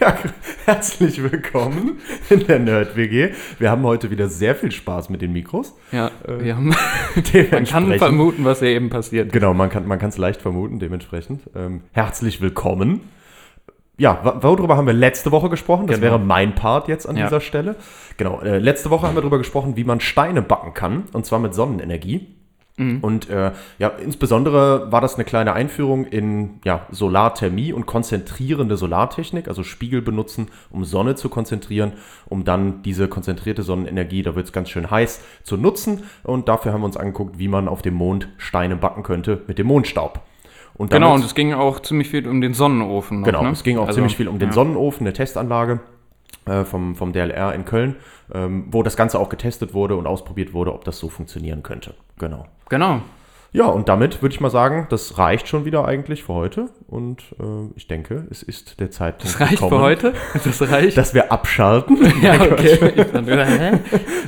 Ja, herzlich willkommen in der Nerd-WG. Wir haben heute wieder sehr viel Spaß mit den Mikros. Ja, wir haben, man kann vermuten, was hier eben passiert. Genau, man kann man es leicht vermuten, dementsprechend. Ähm, herzlich willkommen. Ja, worüber haben wir letzte Woche gesprochen? Das Genau. wäre mein Part jetzt an Ja. dieser Stelle. Genau, äh, letzte Woche haben wir darüber gesprochen, wie man Steine backen kann, und zwar mit Sonnenenergie. Mhm. Und äh, ja, insbesondere war das eine kleine Einführung in ja, Solarthermie und konzentrierende Solartechnik, also Spiegel benutzen, um Sonne zu konzentrieren, um dann diese konzentrierte Sonnenenergie, da wird es ganz schön heiß, zu nutzen. Und dafür haben wir uns angeguckt, wie man auf dem Mond Steine backen könnte mit dem Mondstaub. Und Genau, damit- und es ging auch ziemlich viel um den Sonnenofen. Noch, Genau, ne? es ging auch Also, ziemlich viel um den ja. Sonnenofen, eine Testanlage vom, vom DLR in Köln, ähm, wo das Ganze auch getestet wurde und ausprobiert wurde, ob das so funktionieren könnte. Genau. Genau. Ja, und damit würde ich mal sagen, das reicht schon wieder eigentlich für heute. Und äh, ich denke, es ist der Zeitpunkt Das reicht für heute? Das reicht? dass wir abschalten. ja, okay. Ich dachte, hä?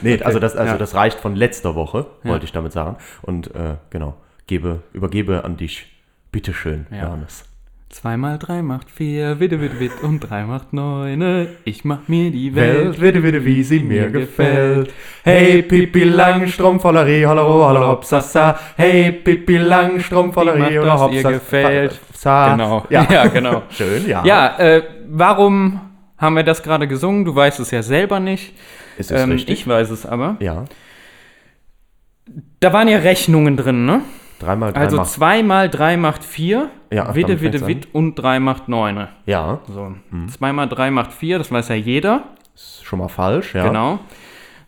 nee, also, das, also ja. das reicht von letzter Woche, Ja. wollte ich damit sagen. Und äh, genau, gebe, übergebe an dich. Bitteschön, Ja. Johannes. Zwei mal drei macht vier, witte, witte, witte und drei macht neune. Ich mach mir die Welt. Welt, witte, witte, wie sie mir gefällt. Hey, Pippi Langstrom voller Reh, hollero, holla, hopp, sa, sa. Hey, Pippi Langstrom voller Die Reh, macht, oder was hopp, ihr sa, gefällt. sa. Genau. Ja. ja, genau. Schön, ja. Ja, äh, warum haben wir das gerade gesungen? Du weißt es ja selber nicht. Ist es Ähm, richtig? ich weiß es aber. ja. Da waren ja Rechnungen drin, ne? Dreimal, drei Also macht. 2 mal 3 macht 4. Ja, Witte, witte, witt und 3 macht 9. Ja, So. 2 mal 3 macht 4, das weiß ja jeder. ist schon mal falsch, ja. Genau.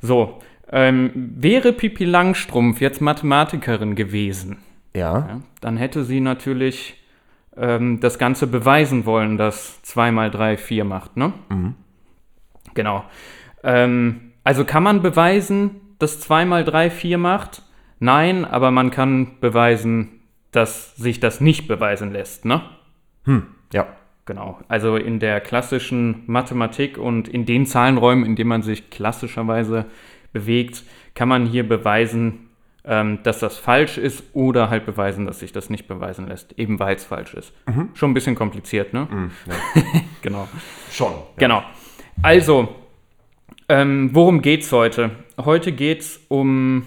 So. Ähm, wäre Pipi Langstrumpf jetzt Mathematikerin gewesen, Ja, ja, dann hätte sie natürlich ähm, das Ganze beweisen wollen, dass 2 mal 3 4 macht, ne? Genau. Ähm, also kann man beweisen, dass 2 mal 3 4 macht? Nein, aber man kann beweisen, dass sich das nicht beweisen lässt, ne? ja. Genau. Also in der klassischen Mathematik und in den Zahlenräumen, in denen man sich klassischerweise bewegt, kann man hier beweisen, ähm, dass das falsch ist oder halt beweisen, dass sich das nicht beweisen lässt, eben weil es falsch ist. Schon ein bisschen kompliziert, ne? genau. Schon. Genau. Also, ähm, worum geht's heute? Heute geht's um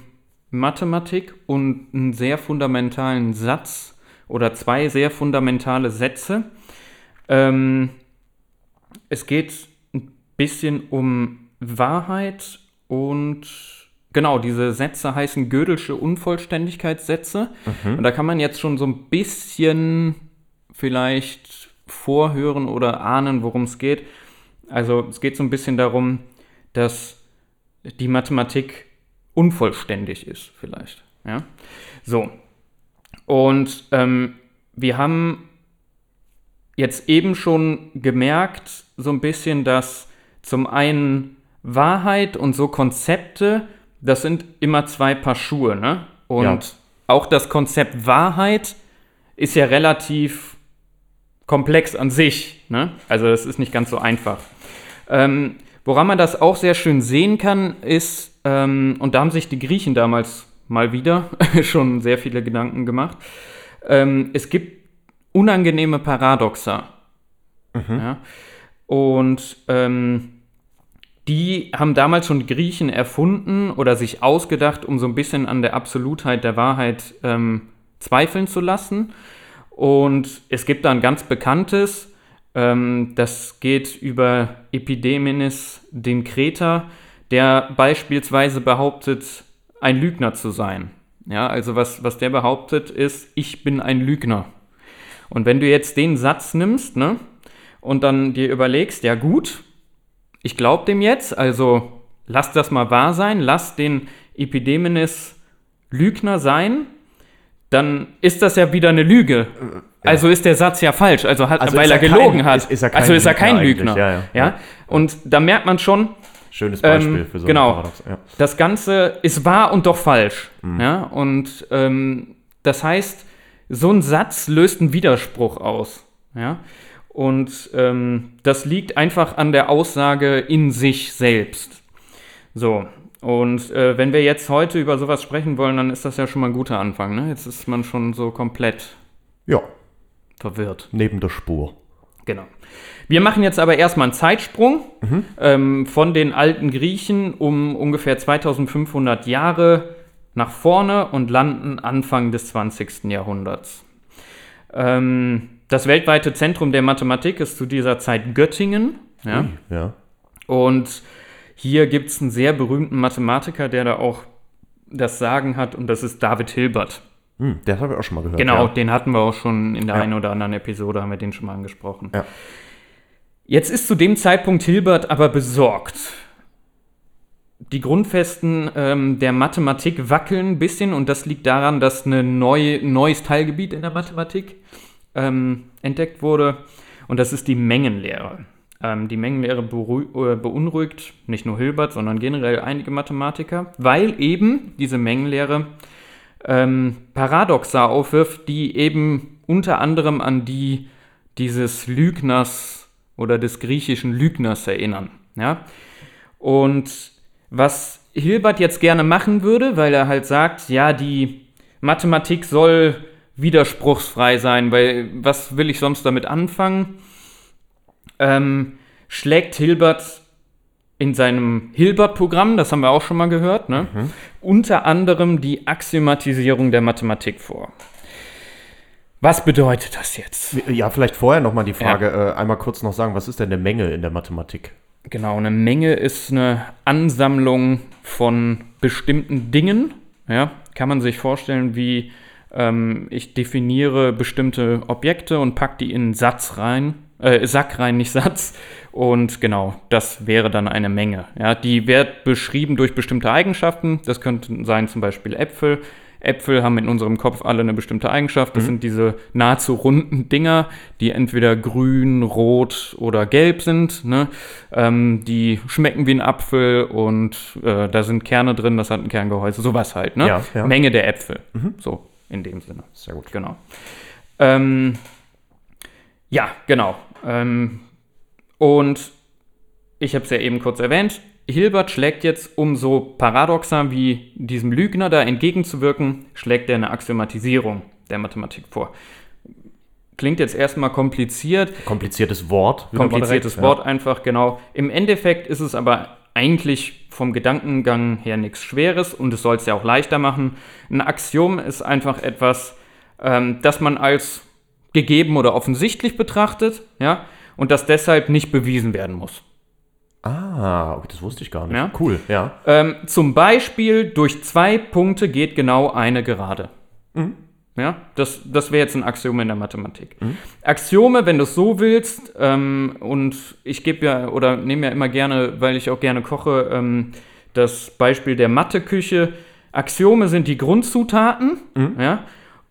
Mathematik und einen sehr fundamentalen Satz oder zwei sehr fundamentale Sätze. Ähm, es geht ein bisschen um Wahrheit und genau, diese Sätze heißen Gödelsche Unvollständigkeitssätze. Und da kann man jetzt schon so ein bisschen vielleicht vorhören oder ahnen, worum es geht. Also es geht so ein bisschen darum, dass die Mathematik unvollständig ist, vielleicht. Ja? So. Und ähm, wir haben jetzt eben schon gemerkt, so ein bisschen, dass zum einen Wahrheit und so Konzepte, das sind immer zwei Paar Schuhe, ne? Und Ja. auch das Konzept Wahrheit ist ja relativ komplex an sich, ne? Also das ist nicht ganz so einfach. Ähm, woran man das auch sehr schön sehen kann, ist, ähm, und da haben sich die Griechen damals mal wieder schon sehr viele Gedanken gemacht, ähm, es gibt unangenehme Paradoxa. Ja? Und ähm, die haben damals schon die Griechen erfunden oder sich ausgedacht, um so ein bisschen an der Absolutheit der Wahrheit ähm, zweifeln zu lassen. Und es gibt da ein ganz bekanntes, ähm, das geht über Epidemenes den Kreter, der beispielsweise behauptet, ein Lügner zu sein. Ja, also was, was der behauptet ist, ich bin ein Lügner. Und wenn du jetzt den Satz nimmst, ne, und dann dir überlegst, ja gut, ich glaube dem jetzt, also lass das mal wahr sein, lass den Epidemenes Lügner sein, dann ist das ja wieder eine Lüge. Also ist der Satz ja falsch, also, hat, Also weil er er gelogen kein- hat. ist- ist er kein also ist er kein Lügner ja, ja. ja? Und da merkt man schon, Schönes Beispiel Ähm, für so genau. ein Paradox. Ja. das Ganze ist wahr und doch falsch. Mhm. Ja? Und ähm, das heißt, so ein Satz löst einen Widerspruch aus. Ja? Und ähm, das liegt einfach an der Aussage in sich selbst. So. Und äh, wenn wir jetzt heute über sowas sprechen wollen, dann ist das ja schon mal ein guter Anfang. Ne? Jetzt ist man schon so komplett ja, verwirrt. neben der Spur. Genau. Wir machen jetzt aber erstmal einen Zeitsprung ähm, von den alten Griechen um ungefähr 2500 Jahre nach vorne und landen Anfang des 20. Jahrhunderts. Ähm, das weltweite Zentrum der Mathematik ist zu dieser Zeit Göttingen. Ja? Ja. Und hier gibt es einen sehr berühmten Mathematiker, der da auch das Sagen hat, und das ist David Hilbert. Hm, das habe ich auch schon mal gehört. Genau, Ja. den hatten wir auch schon in der Ja. einen oder anderen Episode, haben wir den schon mal angesprochen. Ja. Jetzt ist zu dem Zeitpunkt Hilbert aber besorgt. Die Grundfesten ähm, der Mathematik wackeln ein bisschen und das liegt daran, dass ein neu, neues Teilgebiet in der Mathematik ähm, entdeckt wurde und das ist die Mengenlehre. Ähm, die Mengenlehre äh, beunruhigt nicht nur Hilbert, sondern generell einige Mathematiker, weil eben diese Mengenlehre ähm, Paradoxa aufwirft, die eben unter anderem an die dieses Lügners oder des griechischen Lügners erinnern. Ja? Und was Hilbert jetzt gerne machen würde, weil er halt sagt, ja, die Mathematik soll widerspruchsfrei sein, weil was will ich sonst damit anfangen? Ähm, schlägt Hilbert in seinem Hilbert-Programm, das haben wir auch schon mal gehört, ne? unter anderem die Axiomatisierung der Mathematik vor. Was bedeutet das jetzt? Ja, vielleicht vorher nochmal die Frage, äh, einmal kurz noch sagen, was ist denn eine Menge in der Mathematik? Genau, eine Menge ist eine Ansammlung von bestimmten Dingen. Ja, kann man sich vorstellen, wie ähm, ich definiere bestimmte Objekte und packe die in einen Satz rein, äh, Sack rein, nicht Satz. Und genau, das wäre dann eine Menge. Ja, die wird beschrieben durch bestimmte Eigenschaften. Das könnten sein zum Beispiel Äpfel. Äpfel haben in unserem Kopf alle eine bestimmte Eigenschaft. Das sind diese nahezu runden Dinger, die entweder grün, rot oder gelb sind. Ne? Ähm, die schmecken wie ein Apfel und äh, da sind Kerne drin, das hat ein Kerngehäuse, sowas halt. Ne? Ja, ja. Menge der Äpfel. So, in dem Sinne. Sehr gut. Genau. Ähm, ja, genau. Ähm, und ich habe es ja eben kurz erwähnt. Hilbert schlägt jetzt, um so paradoxer wie diesem Lügner da entgegenzuwirken, schlägt er eine Axiomatisierung der Mathematik vor. Klingt jetzt erstmal kompliziert, Kompliziertes Wort. kompliziertes Wort einfach, genau. Im Endeffekt ist es aber eigentlich vom Gedankengang her nichts Schweres und es soll es ja auch leichter machen. Ein Axiom ist einfach etwas, ähm, das man als gegeben oder offensichtlich betrachtet, ja, und das deshalb nicht bewiesen werden muss. Ah, okay, das wusste ich gar nicht. Ja. Cool, ja. Ähm, zum Beispiel durch zwei Punkte geht genau eine Gerade. Ja, das, das wäre jetzt ein Axiom in der Mathematik. Axiome, wenn du es so willst, ähm, und ich gebe ja oder nehme ja immer gerne, weil ich auch gerne koche, ähm, das Beispiel der Matheküche. Axiome sind die Grundzutaten, ja,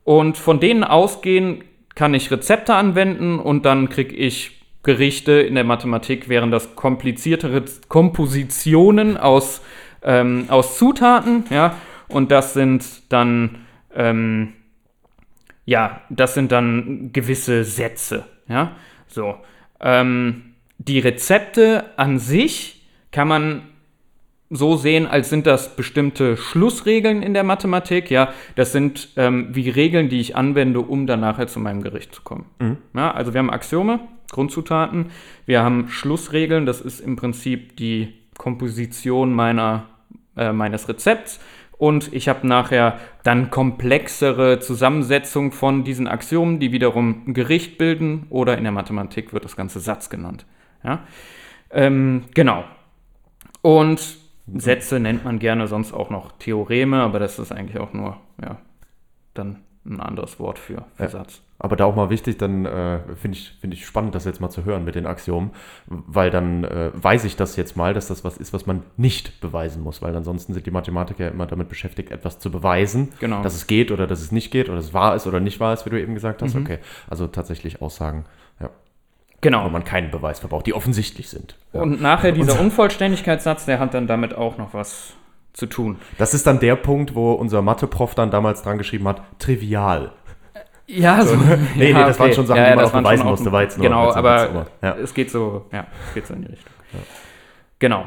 und von denen ausgehen kann ich Rezepte anwenden und dann kriege ich Gerichte in der Mathematik, wären das kompliziertere Kompositionen aus, ähm, aus Zutaten, ja, und das sind dann, ähm, ja, das sind dann gewisse Sätze, ja, so. Ähm, die Rezepte an sich kann man so sehen, als sind das bestimmte Schlussregeln in der Mathematik. Ja, das sind ähm, wie Regeln, die ich anwende, um dann nachher zu meinem Gericht zu kommen. Ja, also wir haben Axiome, Grundzutaten. Wir haben Schlussregeln, das ist im Prinzip die Komposition meiner, äh, meines Rezepts. Und ich habe nachher dann komplexere Zusammensetzung von diesen Axiomen, die wiederum ein Gericht bilden. Oder in der Mathematik wird das Ganze Satz genannt. Ja? Ähm, genau. Und Sätze nennt man gerne sonst auch noch Theoreme, aber das ist eigentlich auch nur, ja, dann ein anderes Wort für, für Ja. Satz. Aber da auch mal wichtig, dann äh, finde ich, find ich spannend, das jetzt mal zu hören mit den Axiomen, weil dann äh, weiß ich das jetzt mal, dass das was ist, was man nicht beweisen muss, weil ansonsten sind die Mathematiker immer damit beschäftigt, etwas zu beweisen, Genau. dass es geht oder dass es nicht geht oder dass es wahr ist oder nicht wahr ist, wie du eben gesagt hast. Mhm. Okay, also tatsächlich Aussagen, ja, Genau. wo man keinen Beweis verbraucht, die offensichtlich sind. Ja. Und nachher dieser Unvollständigkeitssatz, der hat dann damit auch noch was zu tun. Das ist dann der Punkt, wo unser Mathe-Prof dann damals dran geschrieben hat, trivial. Ja, so. Nee, nee, das waren schon Sachen, die man auch beweisen musste, war jetzt nur- Genau, aber Witz, aber, ja. es geht so, ja, es geht so in die Richtung. Genau.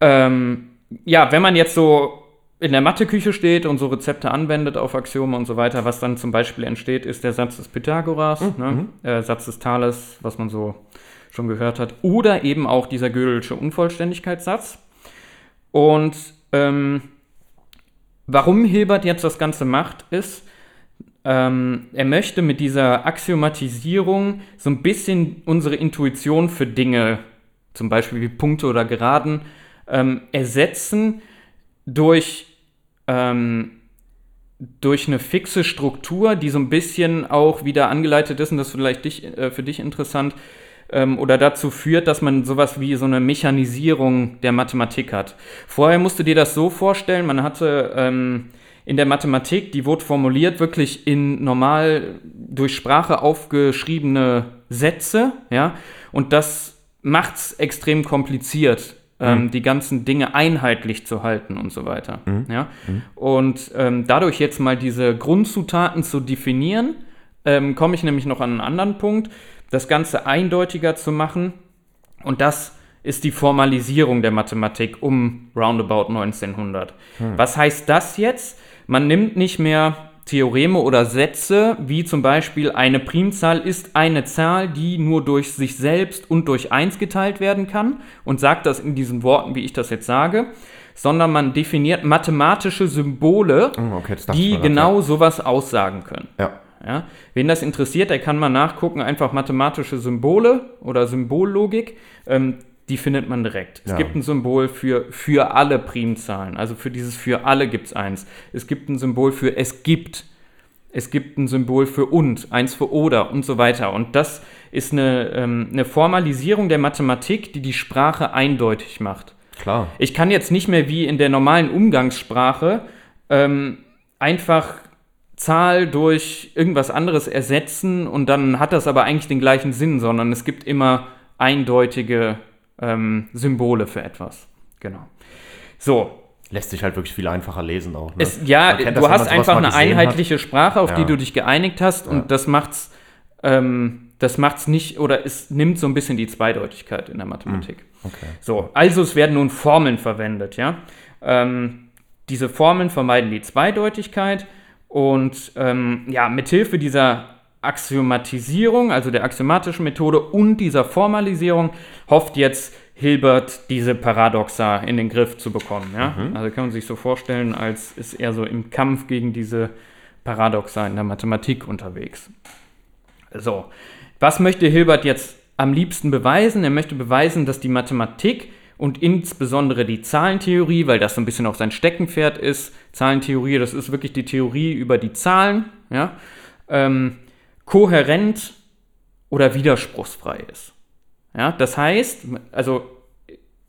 Ähm, ja, wenn man jetzt so in der Matheküche steht und so Rezepte anwendet auf Axiome und so weiter, was dann zum Beispiel entsteht, ist der Satz des Pythagoras, Mhm, ne? äh, Satz des Thales, was man so schon gehört hat, oder eben auch dieser Gödel'sche Unvollständigkeitssatz. Und ähm, warum Hilbert jetzt das Ganze macht, ist, ähm, er möchte mit dieser Axiomatisierung so ein bisschen unsere Intuition für Dinge, zum Beispiel wie Punkte oder Geraden, ähm, ersetzen durch, ähm, durch eine fixe Struktur, die so ein bisschen auch wieder angeleitet ist, und das ist vielleicht dich, äh, für dich interessant, ähm, oder dazu führt, dass man sowas wie so eine Mechanisierung der Mathematik hat. Vorher musst du dir das so vorstellen, man hatte ähm, in der Mathematik, die wurde formuliert wirklich in normal durch Sprache aufgeschriebene Sätze, ja, und das macht es extrem kompliziert, ähm, die ganzen Dinge einheitlich zu halten und so weiter, ja. Und ähm, dadurch jetzt mal diese Grundzutaten zu definieren, ähm, komme ich nämlich noch an einen anderen Punkt, das Ganze eindeutiger zu machen. Und das ist die Formalisierung der Mathematik um roundabout 1900. Was heißt das jetzt? Man nimmt nicht mehr Theoreme oder Sätze, wie zum Beispiel eine Primzahl ist eine Zahl, die nur durch sich selbst und durch 1 geteilt werden kann und sagt das in diesen Worten, wie ich das jetzt sage, sondern man definiert mathematische Symbole, Hm, okay, das die mir grad, genau sowas aussagen können. Ja. Ja? Wen das interessiert, der kann mal nachgucken, einfach mathematische Symbole oder Symbollogik, ähm, die findet man direkt. Es Ja. gibt ein Symbol für, für alle Primzahlen, also für dieses für alle gibt es eins. Es gibt ein Symbol für es gibt. Es gibt ein Symbol für und, eins für oder und so weiter. Und das ist eine, ähm, eine Formalisierung der Mathematik, die die Sprache eindeutig macht. Klar. Ich kann jetzt nicht mehr wie in der normalen Umgangssprache ähm, einfach Zahl durch irgendwas anderes ersetzen und dann hat das aber eigentlich den gleichen Sinn, sondern es gibt immer eindeutige ähm, Symbole für etwas. Genau. So, Lässt sich halt wirklich viel einfacher lesen auch. Ne? es, ja, du das, hast einfach eine gesehen hat. einheitliche Sprache, auf Ja. die du dich geeinigt hast Ja. und das macht's, ähm, das macht's nicht oder es nimmt so ein bisschen die Zweideutigkeit in der Mathematik. Okay. So, also es werden nun Formeln verwendet, ja. Ähm, diese Formeln vermeiden die Zweideutigkeit und ähm, ja, mithilfe dieser Axiomatisierung, also der axiomatischen Methode und dieser Formalisierung, hofft jetzt Hilbert diese Paradoxa in den Griff zu bekommen. Ja? Also kann man sich so vorstellen, als ist er so im Kampf gegen diese Paradoxa in der Mathematik unterwegs. So, was möchte Hilbert jetzt am liebsten beweisen? Er möchte beweisen, dass die Mathematik und insbesondere die Zahlentheorie, weil das so ein bisschen auch sein Steckenpferd ist, Zahlentheorie, das ist wirklich die Theorie über die Zahlen, ja, ähm, kohärent oder widerspruchsfrei ist. Ja, das heißt, also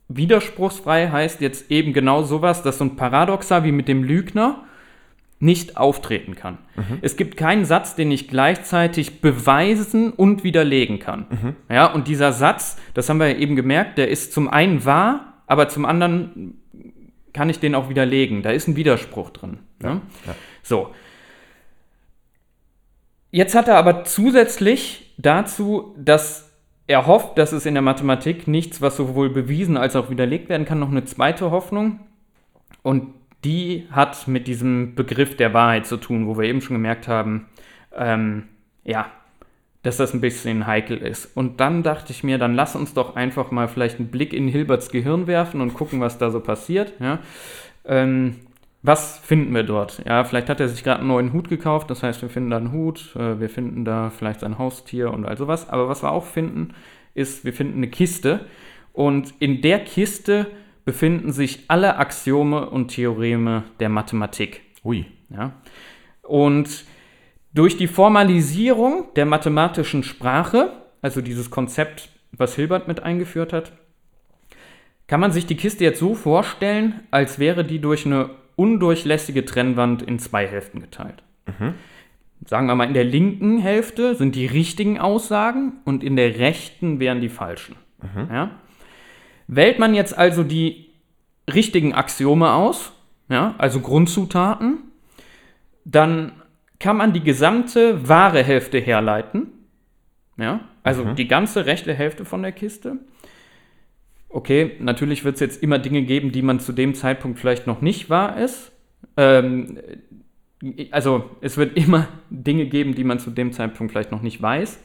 widerspruchsfrei heißt jetzt eben genau sowas, dass so ein Paradoxa wie mit dem Lügner nicht auftreten kann. Es gibt keinen Satz, den ich gleichzeitig beweisen und widerlegen kann. Ja, und dieser Satz, das haben wir ja eben gemerkt, der ist zum einen wahr, aber zum anderen kann ich den auch widerlegen. Da ist ein Widerspruch drin. ne? ja. So. Jetzt hat er aber zusätzlich dazu, dass er hofft, dass es in der Mathematik nichts, was sowohl bewiesen als auch widerlegt werden kann, noch eine zweite Hoffnung. Und die hat mit diesem Begriff der Wahrheit zu tun, wo wir eben schon gemerkt haben, ähm, ja, dass das ein bisschen heikel ist. Und dann dachte ich mir, dann lass uns doch einfach mal vielleicht einen Blick in Hilberts Gehirn werfen und gucken, was da so passiert. Ja? Ähm, was finden wir dort? Ja, vielleicht hat er sich gerade einen neuen Hut gekauft, das heißt, wir finden da einen Hut, äh, wir finden da vielleicht sein Haustier und all sowas. Aber was wir auch finden, ist, wir finden eine Kiste. Und in der Kiste befinden sich alle Axiome und Theoreme der Mathematik. Ui. Ja? Und Durch die Formalisierung der mathematischen Sprache, also dieses Konzept, was Hilbert mit eingeführt hat, kann man sich die Kiste jetzt so vorstellen, als wäre die durch eine undurchlässige Trennwand in zwei Hälften geteilt. Sagen wir mal, in der linken Hälfte sind die richtigen Aussagen und in der rechten wären die falschen. Ja? Wählt man jetzt also die richtigen Axiome aus, ja, also Grundzutaten, dann kann man die gesamte wahre Hälfte herleiten. Ja, also die ganze rechte Hälfte von der Kiste. Okay, natürlich wird es jetzt immer Dinge geben, die man zu dem Zeitpunkt vielleicht noch nicht wahr ist. Ähm, also es wird immer Dinge geben, die man zu dem Zeitpunkt vielleicht noch nicht weiß.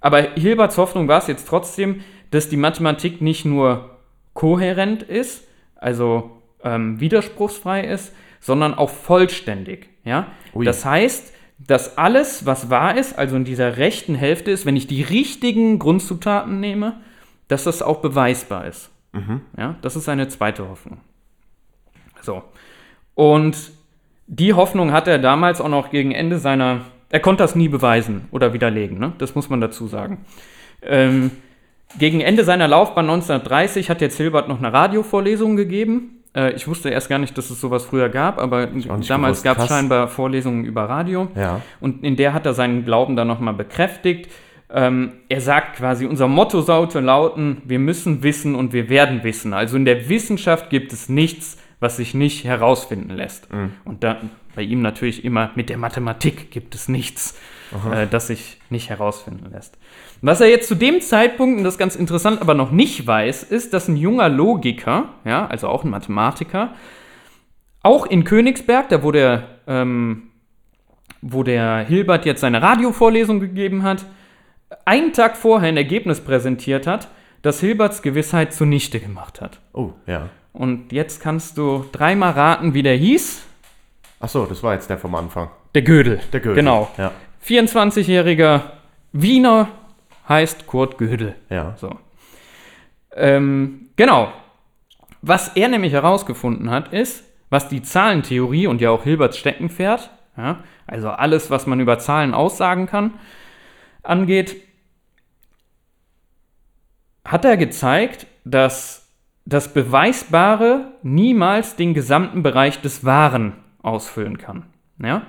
Aber Hilberts Hoffnung war es jetzt trotzdem, dass die Mathematik nicht nur kohärent ist, also ähm, widerspruchsfrei ist, sondern auch vollständig. Ja? Ui. Das heißt, dass alles, was wahr ist, also in dieser rechten Hälfte ist, wenn ich die richtigen Grundzutaten nehme, dass das auch beweisbar ist. Ja? Das ist seine zweite Hoffnung. So. Und die Hoffnung hat er damals auch noch gegen Ende seiner. Er konnte das nie beweisen oder widerlegen, ne? das muss man dazu sagen. Ähm, gegen Ende seiner Laufbahn 1930 hat jetzt Hilbert noch eine Radiovorlesung gegeben. Äh, ich wusste erst gar nicht, dass es sowas früher gab, aber damals gab es scheinbar Vorlesungen über Radio. Ja. Und in der hat er seinen Glauben dann nochmal bekräftigt. Ähm, er sagt quasi, unser Motto sollte lauten, wir müssen wissen und wir werden wissen. Also in der Wissenschaft gibt es nichts, was sich nicht herausfinden lässt. Und dann bei ihm natürlich immer mit der Mathematik gibt es nichts, äh, das sich nicht herausfinden lässt. Was er jetzt zu dem Zeitpunkt, und das ist ganz interessant, aber noch nicht weiß, ist, dass ein junger Logiker, ja, also auch ein Mathematiker, auch in Königsberg, da wo der, ähm, wo der Hilbert jetzt seine Radiovorlesung gegeben hat, einen Tag vorher ein Ergebnis präsentiert hat, das Hilberts Gewissheit zunichte gemacht hat. Oh, ja. Und jetzt kannst du dreimal raten, wie der hieß. Achso, das war jetzt der vom Anfang. Der Gödel. Der Goethe. Genau. Ja. 24-jähriger Wiener heißt Kurt Gödel. Ja. So. Ähm, genau. Was er nämlich herausgefunden hat, ist, was die Zahlentheorie und ja auch Hilberts Steckenpferd, ja, also alles, was man über Zahlen aussagen kann, angeht, hat er gezeigt, dass das Beweisbare niemals den gesamten Bereich des Wahren ausfüllen kann. Ja?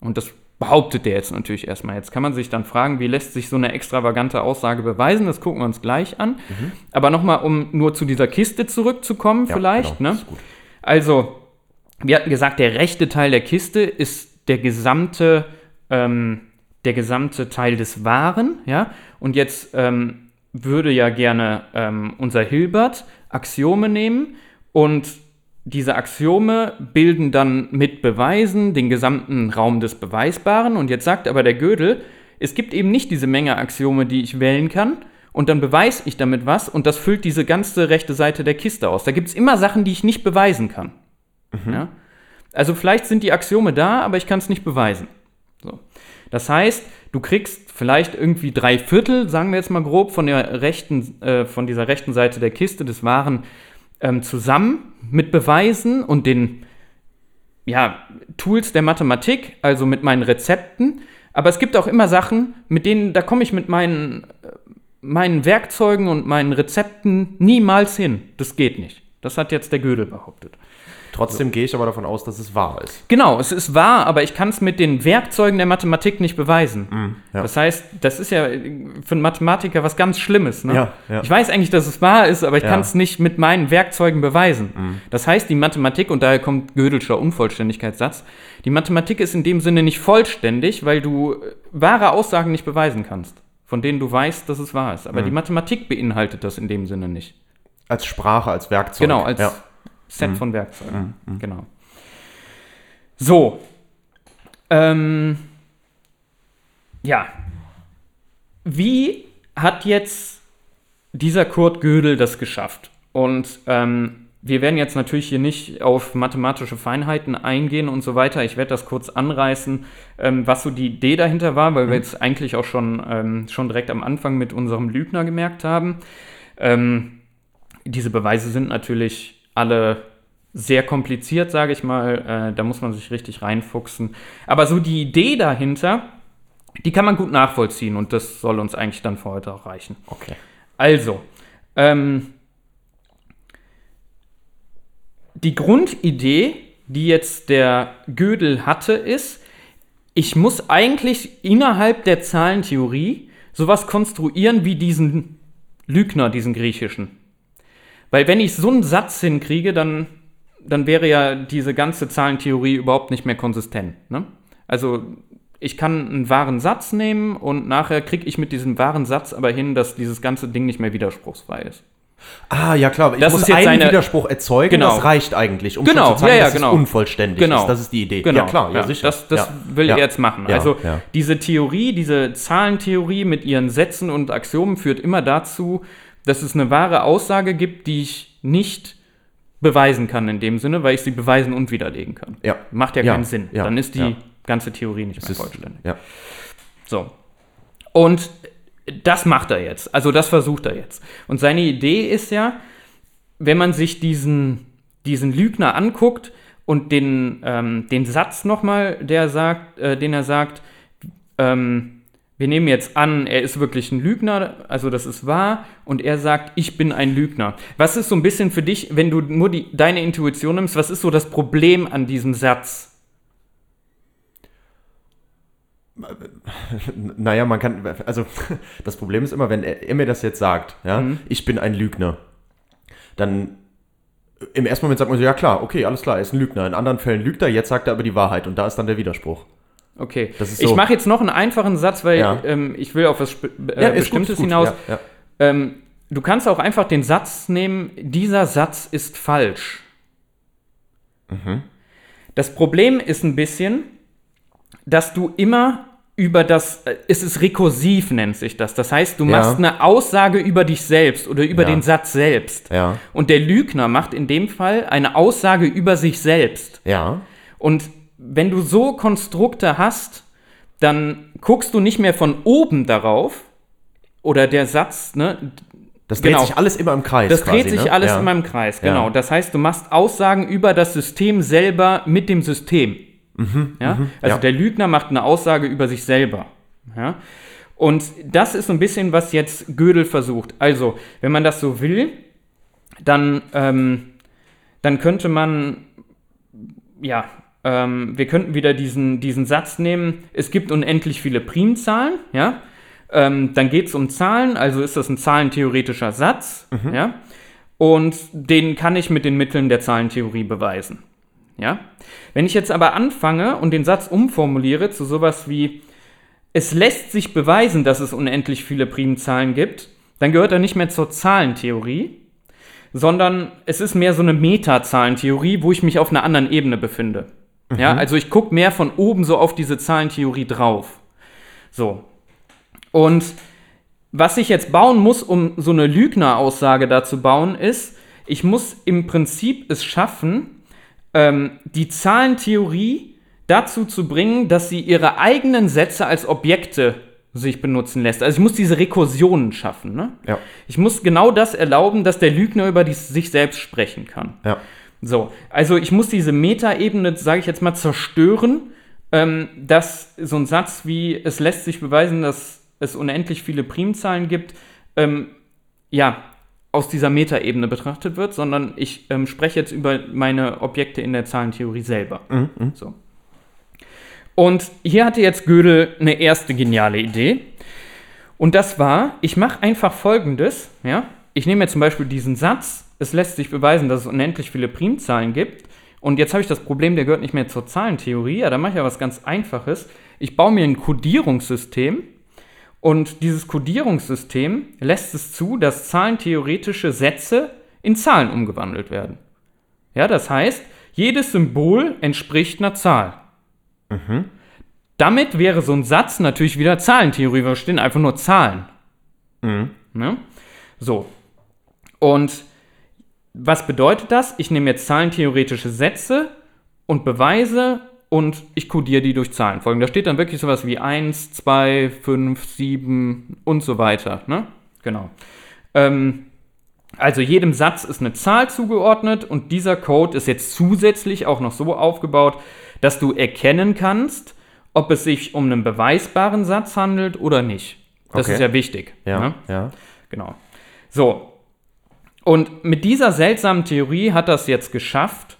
Und das behauptet er jetzt natürlich erstmal. Jetzt kann man sich dann fragen, wie lässt sich so eine extravagante Aussage beweisen? Das gucken wir uns gleich an. Aber nochmal, um nur zu dieser Kiste zurückzukommen, Ja, vielleicht. genau, ne? Also, wir hatten gesagt, der rechte Teil der Kiste ist der gesamte, ähm, der gesamte Teil des Wahren, ja. Und jetzt ähm, würde ja gerne ähm, unser Hilbert Axiome nehmen und diese Axiome bilden dann mit Beweisen den gesamten Raum des Beweisbaren. Und jetzt sagt aber der Gödel, es gibt eben nicht diese Menge Axiome, die ich wählen kann. Und dann beweise ich damit was und das füllt diese ganze rechte Seite der Kiste aus. Da gibt es immer Sachen, die ich nicht beweisen kann. Ja? Also vielleicht sind die Axiome da, aber ich kann es nicht beweisen. So. Das heißt, du kriegst vielleicht irgendwie drei Viertel, sagen wir jetzt mal grob, von der rechten, äh, von dieser rechten Seite der Kiste des Wahren ähm, zusammen mit Beweisen und den ja, Tools der Mathematik, also mit meinen Rezepten. Aber es gibt auch immer Sachen, mit denen, da komme ich mit meinen, äh, meinen Werkzeugen und meinen Rezepten niemals hin. Das geht nicht. Das hat jetzt der Gödel behauptet. Trotzdem gehe ich aber davon aus, dass es wahr ist. Genau, es ist wahr, aber ich kann es mit den Werkzeugen der Mathematik nicht beweisen. Mhm, ja. Das heißt, das ist ja für einen Mathematiker was ganz Schlimmes. Ne? Ja, ja. Ich weiß eigentlich, dass es wahr ist, aber ich kann es nicht mit meinen Werkzeugen beweisen. Mhm. Das heißt, die Mathematik, und daher kommt Gödelscher Unvollständigkeitssatz, die Mathematik ist in dem Sinne nicht vollständig, weil du äh, wahre Aussagen nicht beweisen kannst, von denen du weißt, dass es wahr ist. Mhm. Aber die Mathematik beinhaltet das in dem Sinne nicht. Als Sprache, als Werkzeug. Genau, als ja. Set von Werkzeugen. Genau. So. Ähm, ja. Wie hat jetzt dieser Kurt Gödel das geschafft? Und ähm, wir werden jetzt natürlich hier nicht auf mathematische Feinheiten eingehen und so weiter. Ich werde das kurz anreißen, ähm, was so die Idee dahinter war, weil wir jetzt eigentlich auch schon, ähm, schon direkt am Anfang mit unserem Lügner gemerkt haben. Ähm, diese Beweise sind natürlich alle sehr kompliziert, sage ich mal. Äh, da muss man sich richtig reinfuchsen. Aber so die Idee dahinter Die kann man gut nachvollziehen und das soll uns eigentlich dann für heute auch reichen. Okay. Also, ähm, die Grundidee, die jetzt der Gödel hatte, ist, ich muss eigentlich innerhalb der Zahlentheorie sowas konstruieren wie diesen Lügner, diesen griechischen. Weil wenn ich so einen Satz hinkriege, dann, dann wäre ja diese ganze Zahlentheorie überhaupt nicht mehr konsistent. Ne? Also ich kann einen wahren Satz nehmen und nachher kriege ich mit diesem wahren Satz aber hin, dass dieses ganze Ding nicht mehr widerspruchsfrei ist. Ah, ja klar. Ich Das muss einen seine- Widerspruch erzeugen, Genau. das reicht eigentlich, um Genau, zu zeigen, ja, ja, dass genau. es unvollständig Genau. ist. Das ist die Idee. Genau, Ja, klar, ja, sicher. Das, das ja. will ja. er jetzt machen. Ja, also ja. diese Theorie, diese Zahlentheorie mit ihren Sätzen und Axiomen führt immer dazu, dass es eine wahre Aussage gibt, die ich nicht beweisen kann in dem Sinne, weil ich sie beweisen und widerlegen kann. Ja. Macht ja, Ja, keinen Sinn. ja, Dann ist die ganze Theorie nicht Es mehr ist- vollständig. Ja. So. Und das macht er jetzt. Also das versucht er jetzt. Und seine Idee ist ja, wenn man sich diesen, diesen Lügner anguckt und den, ähm, den Satz nochmal, der sagt, äh, den er sagt, ähm, wir nehmen jetzt an, er ist wirklich ein Lügner, also das ist wahr, und er sagt, ich bin ein Lügner. Was ist so ein bisschen für dich, wenn du nur die, deine Intuition nimmst, was ist so das Problem an diesem Satz? Naja, man kann, also das Problem ist immer, wenn er, er mir das jetzt sagt, ja, Mhm. ich bin ein Lügner, dann im ersten Moment sagt man so, ja klar, okay, alles klar, er ist ein Lügner. In anderen Fällen lügt er, jetzt sagt er aber die Wahrheit und da ist dann der Widerspruch. Okay, ist ich so. mache jetzt noch einen einfachen Satz, weil Ja. ähm, ich will auf was äh, gut, Bestimmtes ist gut, hinaus. Ja, ja. Ähm, du kannst auch einfach den Satz nehmen, dieser Satz ist falsch. Mhm. Das Problem ist ein bisschen, dass du immer über das, äh, es ist rekursiv nennt sich das. Das heißt, du Ja. machst eine Aussage über dich selbst oder über Ja. den Satz selbst. Ja. Und der Lügner macht in dem Fall eine Aussage über sich selbst. Ja. Und wenn du so Konstrukte hast, dann guckst du nicht mehr von oben darauf oder der Satz, ne? Das dreht Genau. sich alles immer im Kreis. Das dreht quasi, sich ne? alles ja. in meinem Kreis, Ja. genau. Das heißt, du machst Aussagen über das System selber mit dem System. ja? Also ja. der Lügner macht eine Aussage über sich selber. Ja? Und das ist so ein bisschen, was jetzt Gödel versucht. Also, wenn man das so will, dann, ähm, dann könnte man, ja, ähm, wir könnten wieder diesen, diesen Satz nehmen, es gibt unendlich viele Primzahlen, ja, ähm, dann geht es um Zahlen, also ist das ein zahlentheoretischer Satz, ja, und den kann ich mit den Mitteln der Zahlentheorie beweisen, ja. Wenn ich jetzt aber anfange und den Satz umformuliere zu sowas wie, es lässt sich beweisen, dass es unendlich viele Primzahlen gibt, dann gehört er nicht mehr zur Zahlentheorie, sondern es ist mehr so eine Metazahlentheorie, wo ich mich auf einer anderen Ebene befinde. Ja, also ich gucke mehr von oben so auf diese Zahlentheorie drauf. So. Und was ich jetzt bauen muss, um so eine Lügner-Aussage da zu bauen, ist, ich muss im Prinzip es schaffen, ähm, die Zahlentheorie dazu zu bringen, dass sie ihre eigenen Sätze als Objekte sich benutzen lässt. Also ich muss diese Rekursionen schaffen. Ne? Ja. Ich muss genau das erlauben, dass der Lügner über die, sich selbst sprechen kann. Ja. So, also ich muss diese Metaebene, sage ich jetzt mal, zerstören, ähm, dass so ein Satz wie, es lässt sich beweisen, dass es unendlich viele Primzahlen gibt, ähm, ja, aus dieser Metaebene betrachtet wird, sondern ich ähm, spreche jetzt über meine Objekte in der Zahlentheorie selber. So. Und hier hatte jetzt Gödel eine erste geniale Idee. Und das war, ich mache einfach folgendes, ja. Ich nehme jetzt zum Beispiel diesen Satz, es lässt sich beweisen, dass es unendlich viele Primzahlen gibt. Und jetzt habe ich das Problem, der gehört nicht mehr zur Zahlentheorie. Ja, da mache ich ja was ganz Einfaches. Ich baue mir ein Codierungssystem und dieses Codierungssystem lässt es zu, dass zahlentheoretische Sätze in Zahlen umgewandelt werden. Ja, das heißt, jedes Symbol entspricht einer Zahl. Damit wäre so ein Satz natürlich wieder Zahlentheorie, weil da stehen einfach nur Zahlen. Ne? So. Und was bedeutet das? Ich nehme jetzt zahlentheoretische Sätze und Beweise und ich kodiere die durch Zahlenfolgen. Da steht dann wirklich sowas wie 1, 2, 5, 7 und so weiter. Ne? Genau. Ähm, also jedem Satz ist eine Zahl zugeordnet und dieser Code ist jetzt zusätzlich auch noch so aufgebaut, dass du erkennen kannst, ob es sich um einen beweisbaren Satz handelt oder nicht. Das Okay. ist ja wichtig. Ja, ne? ja. Genau. So. Und mit dieser seltsamen Theorie hat das jetzt geschafft,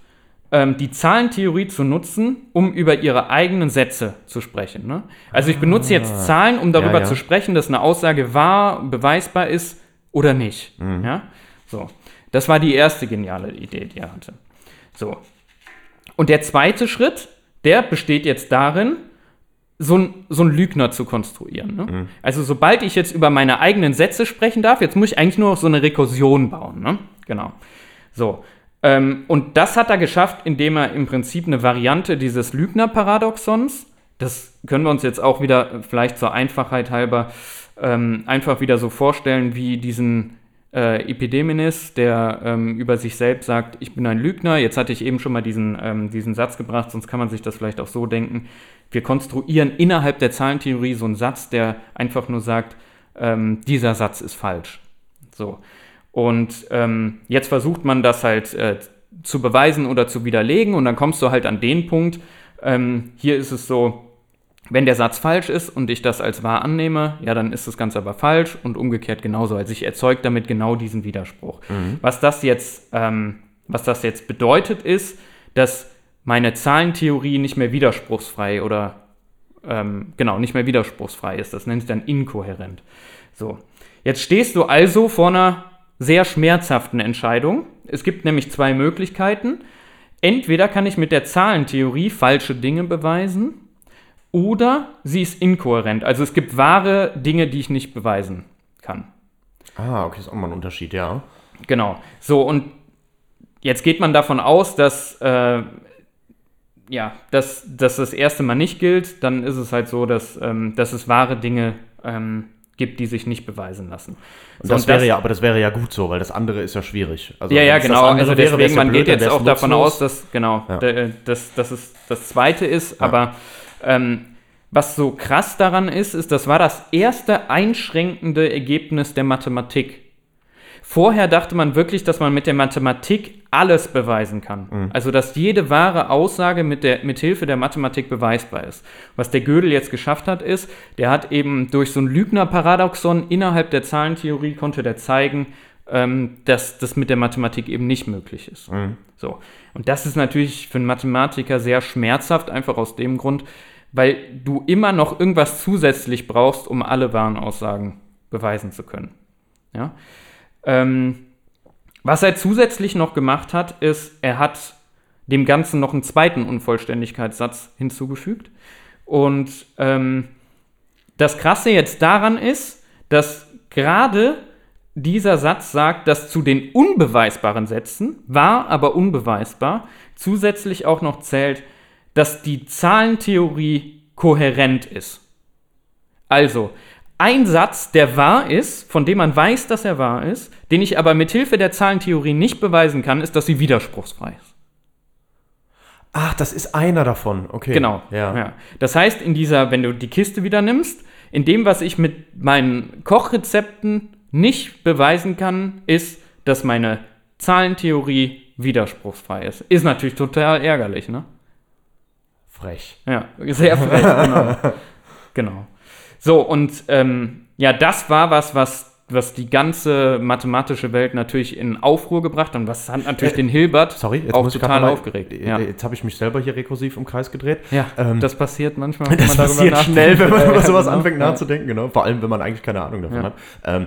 ähm, die Zahlentheorie zu nutzen, um über ihre eigenen Sätze zu sprechen. Ne? Also ich benutze jetzt Zahlen, um darüber Ah. Ja, ja. zu sprechen, dass eine Aussage wahr, beweisbar ist oder nicht. Mhm. Ja? So. Das war die erste geniale Idee, die er hatte. So. Und der zweite Schritt, der besteht jetzt darin, so ein, so ein Lügner zu konstruieren. Ne? Also sobald ich jetzt über meine eigenen Sätze sprechen darf, jetzt muss ich eigentlich nur noch so eine Rekursion bauen. Ne? Genau. So. Ähm, und das hat er geschafft, indem er im Prinzip eine Variante dieses Lügner-Paradoxons, das können wir uns jetzt auch wieder äh, vielleicht zur Einfachheit halber ähm, einfach wieder so vorstellen wie diesen äh, Epidemenes, der ähm, über sich selbst sagt, ich bin ein Lügner. Jetzt hatte ich eben schon mal diesen, ähm, diesen Satz gebracht, sonst kann man sich das vielleicht auch so denken. Wir konstruieren innerhalb der Zahlentheorie so einen Satz, der einfach nur sagt, ähm, dieser Satz ist falsch. So. Und ähm, jetzt versucht man das halt äh, zu beweisen oder zu widerlegen und dann kommst du halt an den Punkt, ähm, hier ist es so, wenn der Satz falsch ist und ich das als wahr annehme, ja, dann ist das Ganze aber falsch und umgekehrt genauso. Also ich erzeuge damit genau diesen Widerspruch. Was das jetzt, ähm, was das jetzt bedeutet, ist, dass meine Zahlentheorie nicht mehr widerspruchsfrei oder ähm, genau nicht mehr widerspruchsfrei ist. Das nennt sich dann inkohärent. So, jetzt stehst du also vor einer sehr schmerzhaften Entscheidung. Es gibt nämlich zwei Möglichkeiten. Entweder kann ich mit der Zahlentheorie falsche Dinge beweisen oder sie ist inkohärent. Also es gibt wahre Dinge, die ich nicht beweisen kann. Ah, okay, ist auch mal ein Unterschied, ja. Genau. So, und jetzt geht man davon aus, dass, äh, ja, dass, dass das erste Mal nicht gilt. Dann ist es halt so, dass, ähm, dass es wahre Dinge ähm, gibt, die sich nicht beweisen lassen. Und So, das wäre ja, aber das wäre ja gut so, weil das andere ist ja schwierig. Also, ja, ja, das genau. Also wäre, deswegen, wär's ja man blöd, geht jetzt auch davon nutzlos. aus, dass, genau, Ja. d- dass, dass es das Zweite ist. Aber ähm, was so krass daran ist, ist, das war das erste einschränkende Ergebnis der Mathematik. Vorher dachte man wirklich, dass man mit der Mathematik alles beweisen kann. Mhm. Also, dass jede wahre Aussage mit, der, mit Hilfe der Mathematik beweisbar ist. Was der Gödel jetzt geschafft hat, ist, der hat eben durch so ein Lügner-Paradoxon innerhalb der Zahlentheorie konnte der zeigen, ähm, dass das mit der Mathematik eben nicht möglich ist. So. Und das ist natürlich für einen Mathematiker sehr schmerzhaft, einfach aus dem Grund, weil du immer noch irgendwas zusätzlich brauchst, um alle wahren Aussagen beweisen zu können. Ja? Ähm, was er zusätzlich noch gemacht hat, ist, er hat dem Ganzen noch einen zweiten Unvollständigkeitssatz hinzugefügt. Und ähm, das Krasse jetzt daran ist, dass gerade dieser Satz sagt, dass zu den unbeweisbaren Sätzen, wahr, aber unbeweisbar, zusätzlich auch noch zählt, dass die Zahlentheorie kohärent ist. Also, ein Satz, der wahr ist, von dem man weiß, dass er wahr ist, den ich aber mit Hilfe der Zahlentheorie nicht beweisen kann, ist, dass sie widerspruchsfrei ist. Ach, das ist einer davon. Okay. Genau. Ja. Das heißt, in dieser, wenn du die Kiste wieder nimmst, in dem, was ich mit meinen Kochrezepten nicht beweisen kann, ist, dass meine Zahlentheorie widerspruchsfrei ist. Ist natürlich total ärgerlich, ne? Frech. Ja, sehr frech, genau. genau. So, und ähm, ja, das war was, was, was die ganze mathematische Welt natürlich in Aufruhr gebracht hat und was hat natürlich den Hilbert Äh, Sorry, jetzt auch muss ich grad total mal- aufgeregt. äh, Ja, Jetzt habe ich mich selber hier rekursiv im Kreis gedreht. ja ähm, das passiert manchmal, wenn Das man darüber passiert schnell, wenn man über sowas anfängt Ja. nachzudenken, genau. Vor allem, wenn man eigentlich keine Ahnung davon hat. Ähm,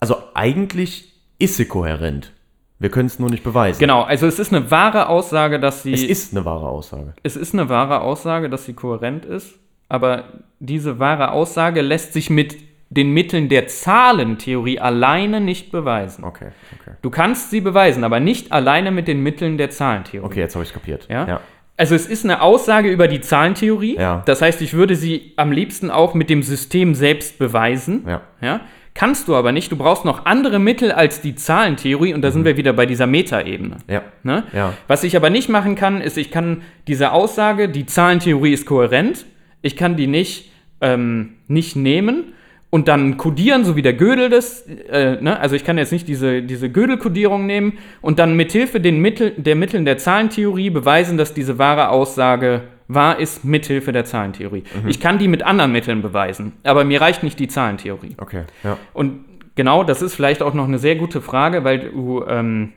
also eigentlich ist sie kohärent. Wir können es nur nicht beweisen. Genau, also es ist eine wahre Aussage, dass sie Es ist eine wahre Aussage. es ist eine wahre Aussage, dass sie kohärent ist, aber diese wahre Aussage lässt sich mit den Mitteln der Zahlentheorie alleine nicht beweisen. Okay, okay. Du kannst sie beweisen, aber nicht alleine mit den Mitteln der Zahlentheorie. Okay, jetzt habe ich es kapiert. Ja? ja. Also es ist eine Aussage über die Zahlentheorie. Ja. Das heißt, ich würde sie am liebsten auch mit dem System selbst beweisen. Ja. Ja? Kannst du aber nicht. Du brauchst noch andere Mittel als die Zahlentheorie und da sind wir wieder bei dieser Metaebene. Ja. Ne? Mhm. Ja. Was ich aber nicht machen kann, ist, ich kann diese Aussage, die Zahlentheorie ist kohärent, ich kann die nicht, ähm, nicht nehmen und dann kodieren, so wie der Gödel das, äh, ne? also ich kann jetzt nicht diese, diese Gödel-Kodierung nehmen und dann mithilfe den Mittel, der Mitteln der Zahlentheorie beweisen, dass diese wahre Aussage wahr ist mithilfe der Zahlentheorie. Mhm. Ich kann die mit anderen Mitteln beweisen, aber mir reicht nicht die Zahlentheorie. Okay, ja. Und genau, das ist vielleicht auch noch eine sehr gute Frage, weil du ähm,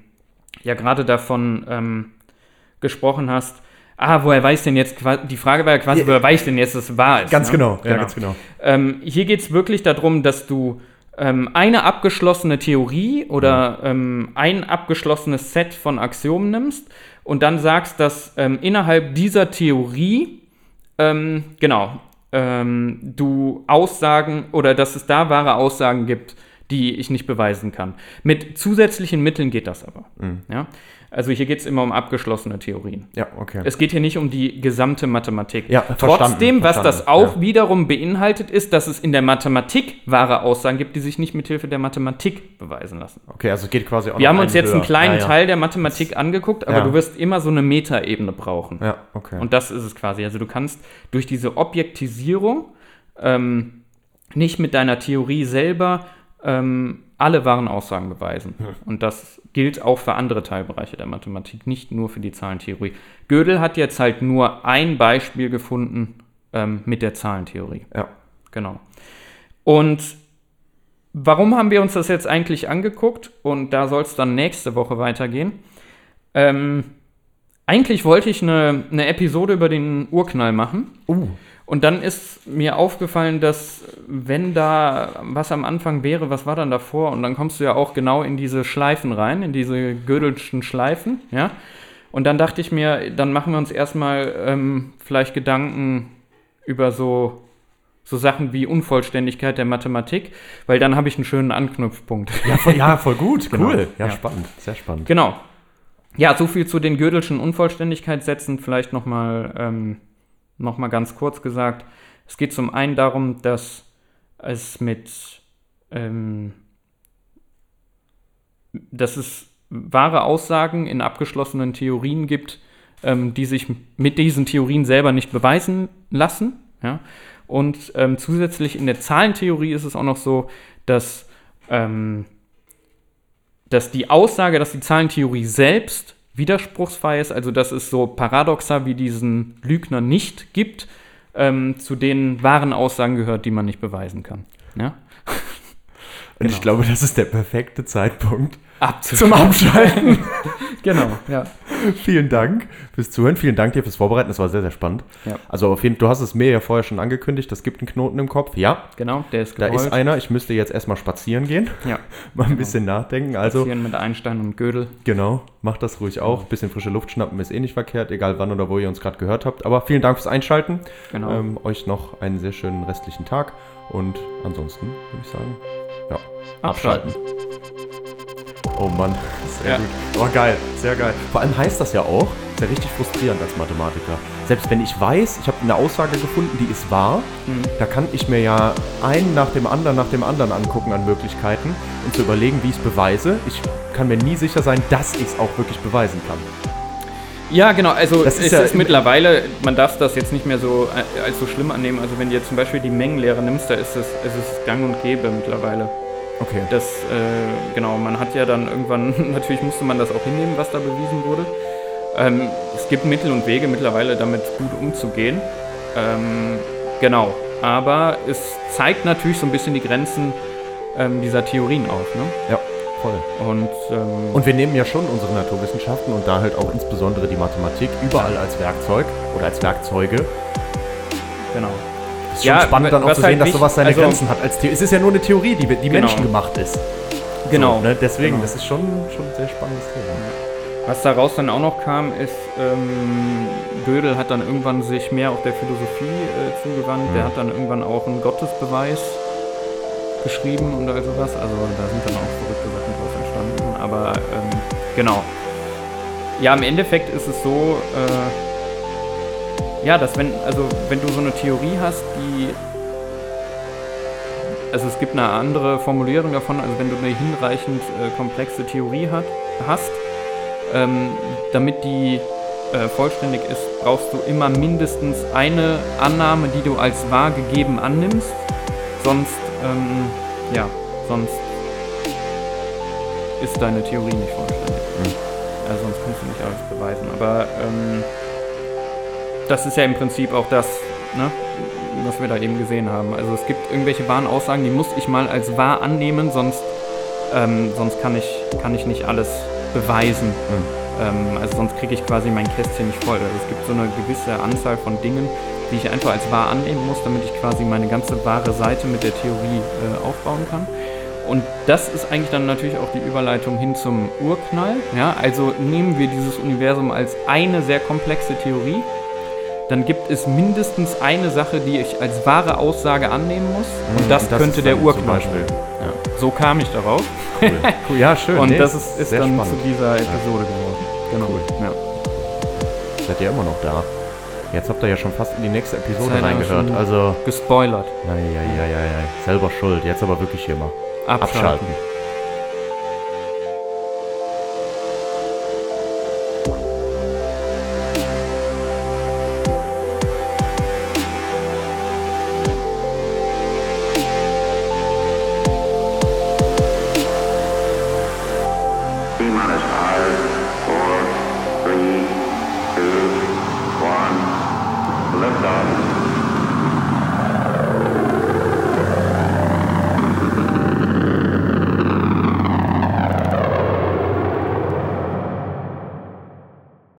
ja gerade davon ähm, gesprochen hast. Ah, woher weiß denn jetzt, die Frage war ja quasi, Ja. woher weiß denn jetzt, dass es wahr ist? Ganz ne? genau, ja, ganz genau. Ähm, hier geht es wirklich darum, dass du ähm, eine abgeschlossene Theorie oder ähm, ein abgeschlossenes Set von Axiomen nimmst und dann sagst, dass ähm, innerhalb dieser Theorie, ähm, genau, ähm, du Aussagen oder dass es da wahre Aussagen gibt, die ich nicht beweisen kann. Mit zusätzlichen Mitteln geht das aber. Ja? Also hier geht es immer um abgeschlossene Theorien. Ja, okay. Es geht hier nicht um die gesamte Mathematik. Ja, verstanden, Trotzdem, was das verstanden, auch ja. wiederum beinhaltet, ist, dass es in der Mathematik wahre Aussagen gibt, die sich nicht mit Hilfe der Mathematik beweisen lassen. okay, also es geht quasi auch Wir haben uns einen jetzt einen höher. kleinen ja. Teil der Mathematik angeguckt, aber du wirst immer so eine Metaebene brauchen. Ja, okay. Und das ist es quasi. Also du kannst durch diese Objektisierung ähm, nicht mit deiner Theorie selber ähm, alle wahren Aussagen beweisen. Und das gilt auch für andere Teilbereiche der Mathematik, nicht nur für die Zahlentheorie. Gödel hat jetzt halt nur ein Beispiel gefunden ähm, mit der Zahlentheorie. ja. Genau. Und warum haben wir uns das jetzt eigentlich angeguckt? Und da soll es dann nächste Woche weitergehen. Ähm, eigentlich wollte ich eine, eine Episode über den Urknall machen. Uh, Und dann ist mir aufgefallen, dass wenn da was am Anfang wäre, was war dann davor? Und dann kommst du ja auch genau in diese Schleifen rein, in diese Gödelschen Schleifen, ja. Und dann dachte ich mir, dann machen wir uns erstmal ähm, vielleicht Gedanken über so, so Sachen wie Unvollständigkeit der Mathematik, weil dann habe ich einen schönen Anknüpfpunkt. ja, voll, ja, voll gut, Genau. cool. Ja, Ja. spannend, sehr spannend. Genau. Ja, so viel zu den Gödelschen Unvollständigkeitssätzen. Vielleicht nochmal ähm, noch mal ganz kurz gesagt. Es geht zum einen darum, dass es mit, ähm, dass es wahre Aussagen in abgeschlossenen Theorien gibt, ähm, die sich mit diesen Theorien selber nicht beweisen lassen. Ja? Und ähm, zusätzlich in der Zahlentheorie ist es auch noch so, dass ähm, dass die Aussage, dass die Zahlentheorie selbst widerspruchsfrei ist, also dass es so Paradoxa wie diesen Lügner nicht gibt, ähm, zu den wahren Aussagen gehört, die man nicht beweisen kann. Ja? Und ich glaube, das ist der perfekte Zeitpunkt Abzuschalten. zum Abschalten. Genau, ja. Vielen Dank fürs Zuhören. Vielen Dank dir fürs Vorbereiten. Das war sehr, sehr spannend. Ja. Also auf jeden du hast es mir ja vorher schon angekündigt, das gibt einen Knoten im Kopf. Ja, Genau, der ist da gerollt. ist einer. Ich müsste jetzt erstmal spazieren gehen, Ja, mal ein bisschen nachdenken. Also Passieren mit Einstein und Gödel. genau, macht das ruhig auch. Bisschen frische Luft schnappen ist eh nicht verkehrt, egal wann oder wo ihr uns gerade gehört habt. Aber vielen Dank fürs Einschalten. Genau. Ähm, euch noch einen sehr schönen restlichen Tag. Und ansonsten würde ich sagen, ja, Abschalten. Oh Mann, sehr Ja. gut. Oh geil, sehr geil. Vor allem heißt das ja auch, ist ja richtig frustrierend als Mathematiker. Selbst wenn ich weiß, ich habe eine Aussage gefunden, die ist wahr, Mhm. da kann ich mir ja einen nach dem anderen nach dem anderen angucken an Möglichkeiten und zu überlegen, wie ich es beweise. Ich kann mir nie sicher sein, dass ich es auch wirklich beweisen kann. Ja, genau. Also Das ist es ja ist mittlerweile, man darf das jetzt nicht mehr so äh, als so schlimm annehmen. Also wenn du jetzt zum Beispiel die Mengenlehre nimmst, da ist es, es ist gang und gäbe mittlerweile. Okay. Das, äh, genau, man hat ja dann irgendwann, natürlich musste man das auch hinnehmen, was da bewiesen wurde. Ähm, es gibt Mittel und Wege mittlerweile damit gut umzugehen. Ähm, genau, aber es zeigt natürlich so ein bisschen die Grenzen ähm, dieser Theorien auf. Ne? Ja, voll. Und, ähm, Und wir nehmen ja schon unsere Naturwissenschaften und da halt auch insbesondere die Mathematik überall als Werkzeug oder als Werkzeuge. genau. Ist schon Ja, spannend dann auch was zu halt sehen, dass sowas seine also- Grenzen hat. Es ist ja nur eine Theorie, die, die Genau. menschengemacht ist. Genau. So, ne? Deswegen, Genau. das ist schon, schon ein sehr spannendes Thema. Was daraus dann auch noch kam, ist, ähm, Gödel hat dann irgendwann sich mehr auch der Philosophie äh, zugewandt. Der Mhm. hat dann irgendwann auch einen Gottesbeweis geschrieben und all sowas. Also da sind dann auch verrückte Sachen draus entstanden. Aber ähm, genau. Ja, im Endeffekt ist es so, äh, ja, dass wenn, also wenn du so eine Theorie hast, die also es gibt eine andere Formulierung davon, also wenn du eine hinreichend äh, komplexe Theorie hat, hast, ähm, damit die äh, vollständig ist, brauchst du immer mindestens eine Annahme, die du als wahr gegeben annimmst. Sonst, ähm, ja, sonst ist deine Theorie nicht vollständig. Mhm. Also sonst kannst du nicht alles beweisen. Aber ähm, das ist ja im Prinzip auch das, ne, was wir da eben gesehen haben. Also es gibt irgendwelche wahren Aussagen, die muss ich mal als wahr annehmen, sonst, ähm, sonst kann, ich, kann ich nicht alles beweisen. Ähm, also sonst kriege ich quasi mein Kästchen nicht voll. Also es gibt so eine gewisse Anzahl von Dingen, die ich einfach als wahr annehmen muss, damit ich quasi meine ganze wahre Seite mit der Theorie äh, aufbauen kann. Und das ist eigentlich dann natürlich auch die Überleitung hin zum Urknall. Ja, also nehmen wir dieses Universum als eine sehr komplexe Theorie, dann gibt es mindestens eine Sache, die ich als wahre Aussage annehmen muss. Und Mhm, das, und das könnte der Urknall. Ja. So kam ich darauf. Cool. cool. Ja, schön. Und Nee, das ist, ist dann spannend. zu dieser Episode geworden. Genau. Ja. Seid ihr immer noch da? Jetzt habt ihr ja schon fast in die nächste Episode Seid reingehört. Also, Gespoilert. ja, ja, ja, ja, ja. Selber schuld. Jetzt aber wirklich hier mal. Abschalten. Abschalten.